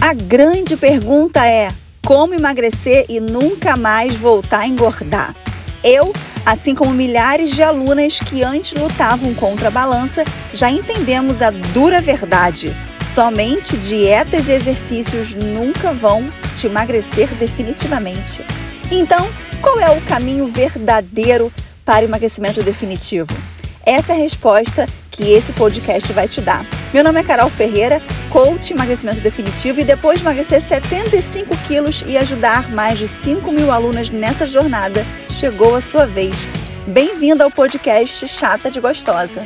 A grande pergunta é: como emagrecer e nunca mais voltar a engordar? Eu, assim como milhares de alunas que antes lutavam contra a balança, já entendemos a dura verdade. Somente dietas e exercícios nunca vão te emagrecer definitivamente. Então, qual é o caminho verdadeiro para o emagrecimento definitivo? Essa é a resposta que esse podcast vai te dar. Meu nome é Carol Ferreira, coach emagrecimento definitivo e depois de emagrecer 75 quilos e ajudar mais de 5 mil alunas nessa jornada, chegou a sua vez. Bem-vinda ao podcast Chata de Gostosa.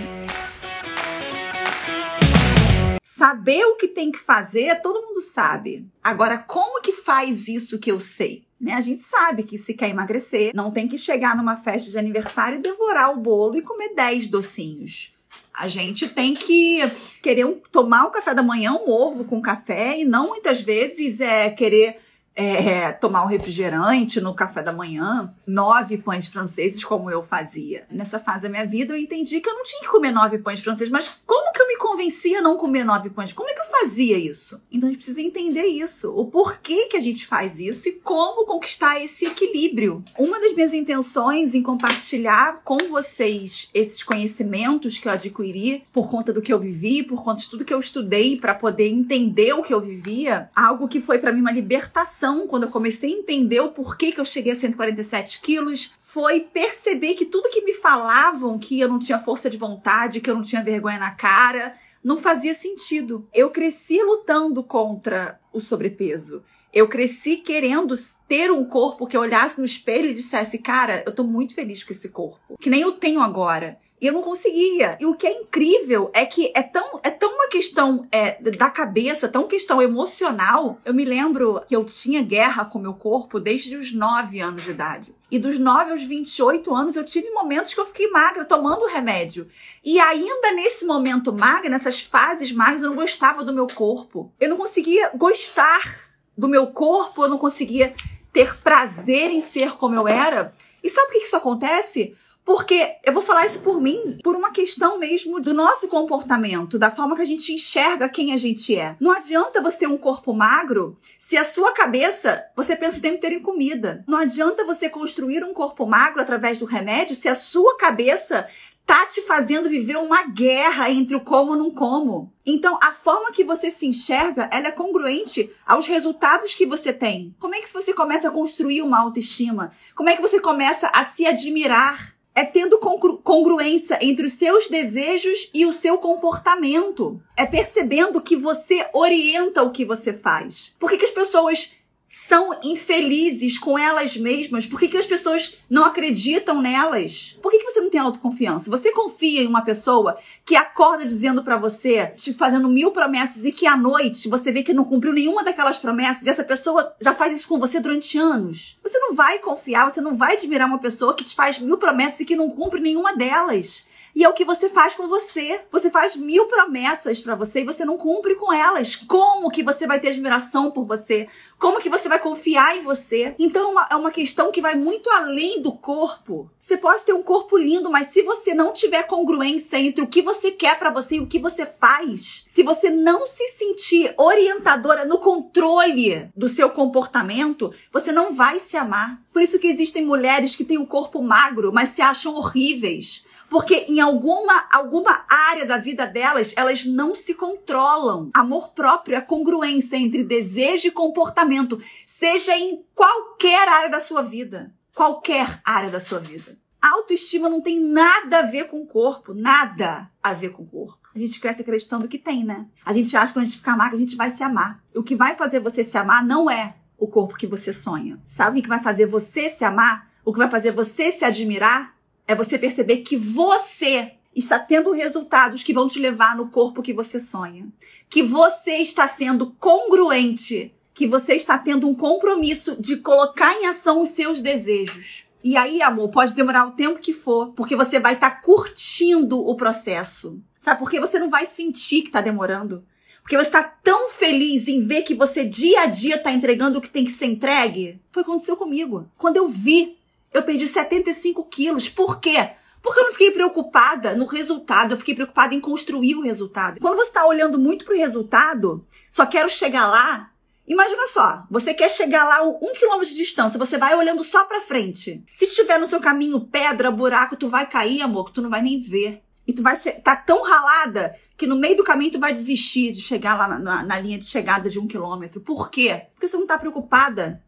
Saber o que tem que fazer, todo mundo sabe. Agora, como que faz isso que eu sei? Né? A gente sabe que se quer emagrecer, não tem que chegar numa festa de aniversário e devorar o bolo e comer 10 docinhos. A gente tem que querer um, tomar o café da manhã, um ovo com café, e não muitas vezes é querer é, tomar um refrigerante no café da manhã, nove pães franceses, como eu fazia. Nessa fase da minha vida, eu entendi que eu não tinha que comer nove pães franceses, mas como que eu me convencia a não comer nove pães? Como é que eu fazia isso? Então a gente precisa entender isso, o porquê que a gente faz isso e como conquistar esse equilíbrio. Uma das minhas intenções em compartilhar com vocês esses conhecimentos que eu adquiri por conta do que eu vivi, por conta de tudo que eu estudei para poder entender o que eu vivia, algo que foi para mim uma libertação quando eu comecei a entender o porquê que eu cheguei a 147 quilos, foi perceber que tudo que me falavam que eu não tinha força de vontade, que eu não tinha vergonha na cara, não fazia sentido. Eu cresci lutando contra o sobrepeso. Eu cresci querendo ter um corpo que eu olhasse no espelho e dissesse, cara, eu tô muito feliz com esse corpo. Que nem eu tenho agora. E eu não conseguia. E o que é incrível é que é tão, é questão é, da cabeça, tão questão emocional. Eu me lembro que eu tinha guerra com meu corpo desde os 9 anos de idade. E dos 9 aos 28 anos eu tive momentos que eu fiquei magra tomando remédio. E ainda nesse momento magra, nessas fases magras, eu não gostava do meu corpo. Eu não conseguia gostar do meu corpo, eu não conseguia ter prazer em ser como eu era. E sabe por que isso acontece? Porque eu vou falar isso por mim, por uma questão mesmo do nosso comportamento, da forma que a gente enxerga quem a gente é. Não adianta você ter um corpo magro se a sua cabeça você pensa o tempo inteiro em comida. Não adianta você construir um corpo magro através do remédio se a sua cabeça tá te fazendo viver uma guerra entre o como e não como. Então, a forma que você se enxerga, ela é congruente aos resultados que você tem. Como é que você começa a construir uma autoestima? Como é que você começa a se admirar? É tendo congru congruência entre os seus desejos e o seu comportamento. É percebendo que você orienta o que você faz. Por que, que as pessoas são infelizes com elas mesmas? Por que, que as pessoas não acreditam nelas? Por que, você não tem autoconfiança? Você confia em uma pessoa que acorda dizendo para você, te fazendo mil promessas e que à noite você vê que não cumpriu nenhuma daquelas promessas e essa pessoa já faz isso com você durante anos? Você não vai confiar, você não vai admirar uma pessoa que te faz mil promessas e que não cumpre nenhuma delas. E é o que você faz com você. Você faz mil promessas para você e você não cumpre com elas. Como que você vai ter admiração por você? Como que você vai confiar em você? Então é uma questão que vai muito além do corpo. Você pode ter um corpo lindo, mas se você não tiver congruência entre o que você quer para você e o que você faz, se você não se sentir orientadora no controle do seu comportamento, você não vai se amar. Por isso que existem mulheres que têm o um corpo magro, mas se acham horríveis porque em alguma, alguma área da vida delas, elas não se controlam. Amor próprio é congruência entre desejo e comportamento, seja em qualquer área da sua vida. Qualquer área da sua vida. autoestima não tem nada a ver com o corpo, nada a ver com o corpo. A gente cresce acreditando que tem, né? A gente acha que quando a gente ficar magro, a gente vai se amar. O que vai fazer você se amar não é o corpo que você sonha. Sabe o que vai fazer você se amar? O que vai fazer você se admirar? É você perceber que você está tendo resultados que vão te levar no corpo que você sonha. Que você está sendo congruente. Que você está tendo um compromisso de colocar em ação os seus desejos. E aí, amor, pode demorar o tempo que for, porque você vai estar tá curtindo o processo. Sabe? Porque você não vai sentir que está demorando. Porque você está tão feliz em ver que você dia a dia está entregando o que tem que ser entregue. Foi o que aconteceu comigo. Quando eu vi eu perdi 75 quilos. Por quê? Porque eu não fiquei preocupada no resultado, eu fiquei preocupada em construir o resultado. Quando você está olhando muito para o resultado, só quero chegar lá, Imagina só, você quer chegar lá um quilômetro de distância, você vai olhando só pra frente. Se estiver no seu caminho pedra, buraco, tu vai cair, amor, que tu não vai nem ver. E tu vai tá tão ralada que no meio do caminho tu vai desistir de chegar lá na, na, na linha de chegada de um quilômetro. Por quê? Porque você não tá preocupada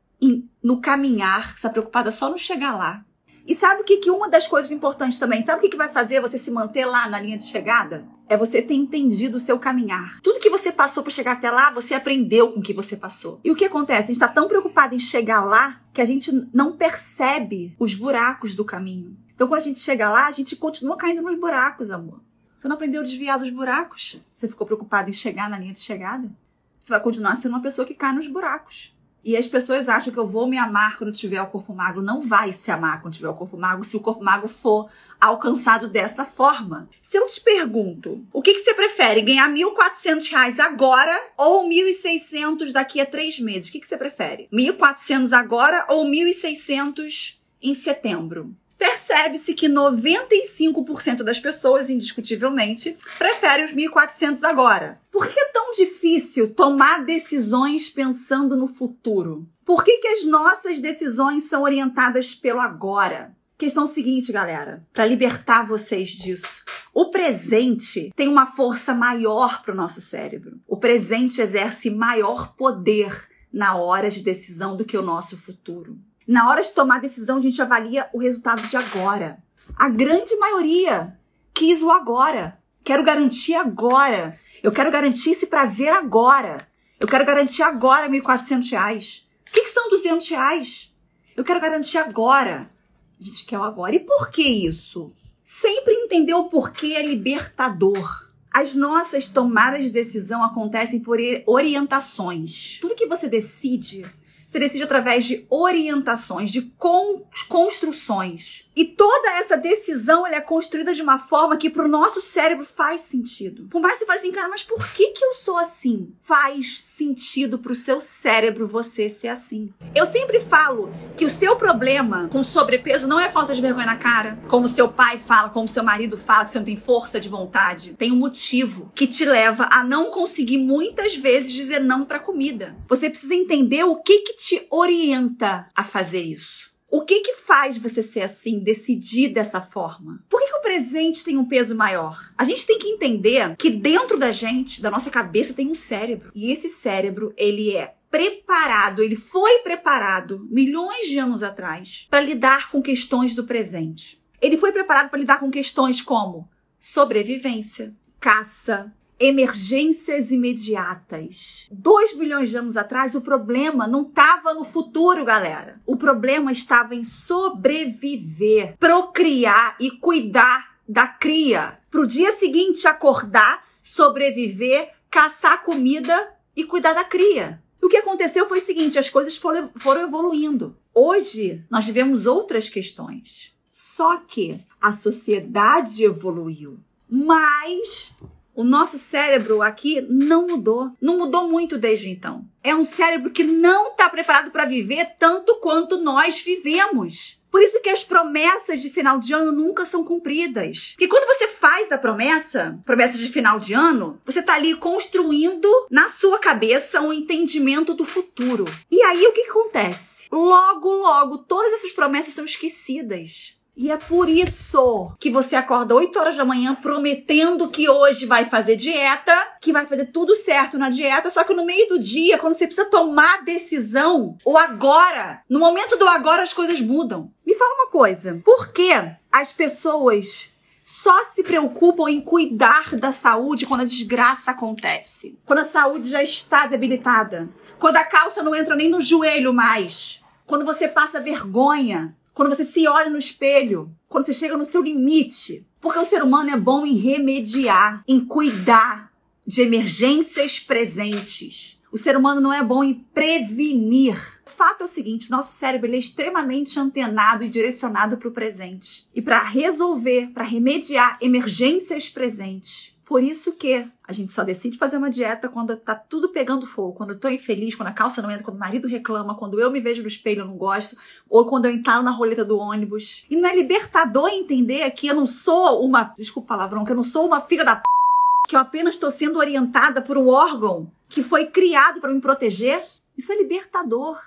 no caminhar, você tá preocupada só no chegar lá. E sabe o que, que uma das coisas importantes também? Sabe o que, que vai fazer você se manter lá na linha de chegada? É você ter entendido o seu caminhar. Tudo que você passou para chegar até lá, você aprendeu com o que você passou. E o que acontece? A gente está tão preocupado em chegar lá que a gente não percebe os buracos do caminho. Então, quando a gente chega lá, a gente continua caindo nos buracos, amor. Você não aprendeu a desviar dos buracos? Você ficou preocupado em chegar na linha de chegada? Você vai continuar sendo uma pessoa que cai nos buracos. E as pessoas acham que eu vou me amar quando tiver o corpo magro. Não vai se amar quando tiver o corpo magro se o corpo magro for alcançado dessa forma. Se eu te pergunto, o que, que você prefere? Ganhar R$ 1.400 agora ou 1.600 daqui a três meses? O que, que você prefere? 1.400 agora ou 1.600 em setembro? percebe-se que 95% das pessoas, indiscutivelmente, preferem os 1.400 agora. Por que tão difícil tomar decisões pensando no futuro? Por que, que as nossas decisões são orientadas pelo agora? Questão seguinte, galera, para libertar vocês disso. O presente tem uma força maior para o nosso cérebro. O presente exerce maior poder na hora de decisão do que o nosso futuro. Na hora de tomar decisão, a gente avalia o resultado de agora. A grande maioria quis o agora. Quero garantir agora. Eu quero garantir esse prazer agora. Eu quero garantir agora R$ 1.400. O que, que são 200 reais? Eu quero garantir agora. A gente quer o agora. E por que isso? Sempre entender o porquê é libertador. As nossas tomadas de decisão acontecem por orientações. Tudo que você decide se decide através de orientações, de con construções. E toda essa decisão é construída de uma forma que para o nosso cérebro faz sentido. Por mais que você fale assim, cara, mas por que, que eu sou assim? Faz sentido para o seu cérebro você ser assim. Eu sempre falo que o seu problema com sobrepeso não é falta de vergonha na cara, como seu pai fala, como seu marido fala, que você não tem força de vontade. Tem um motivo que te leva a não conseguir muitas vezes dizer não para comida. Você precisa entender o que, que te orienta a fazer isso. O que que faz você ser assim, decidir dessa forma? Por que, que, o presente tem um peso maior? A gente tem que entender que dentro da gente, da nossa cabeça, tem um cérebro. E esse cérebro, ele é preparado, ele foi preparado milhões de anos atrás para lidar com questões do presente. Ele foi preparado para lidar com questões como sobrevivência, caça, emergências imediatas. Dois bilhões de anos atrás, o problema não estava no futuro, galera. O problema estava em sobreviver, procriar e cuidar da cria. Para o dia seguinte acordar, sobreviver, caçar comida e cuidar da cria. O que aconteceu foi o seguinte: as coisas foram evoluindo. Hoje nós vivemos outras questões. Só que a sociedade evoluiu, mas o nosso cérebro aqui não mudou. Não mudou muito desde então. É um cérebro que não está preparado para viver tanto quanto nós vivemos. Por isso que as promessas de final de ano nunca são cumpridas. Porque quando você faz a promessa, promessa de final de ano, você está ali construindo na sua cabeça um entendimento do futuro. E aí o que, que acontece? Logo, logo, todas essas promessas são esquecidas. E é por isso que você acorda 8 horas da manhã prometendo que hoje vai fazer dieta, que vai fazer tudo certo na dieta, só que no meio do dia, quando você precisa tomar decisão, ou agora, no momento do agora as coisas mudam. Me fala uma coisa, por que as pessoas só se preocupam em cuidar da saúde quando a desgraça acontece? Quando a saúde já está debilitada? Quando a calça não entra nem no joelho mais? Quando você passa vergonha? Quando você se olha no espelho, quando você chega no seu limite. Porque o ser humano é bom em remediar, em cuidar de emergências presentes. O ser humano não é bom em prevenir. O fato é o seguinte: nosso cérebro é extremamente antenado e direcionado para o presente. E para resolver, para remediar emergências presentes, por isso que a gente só decide fazer uma dieta quando tá tudo pegando fogo, quando eu tô infeliz, quando a calça não entra, quando o marido reclama, quando eu me vejo no espelho e não gosto, ou quando eu entaro na roleta do ônibus. E não é libertador entender que eu não sou uma, desculpa o palavrão, que eu não sou uma filha da p... que eu apenas estou sendo orientada por um órgão que foi criado para me proteger. Isso é libertador.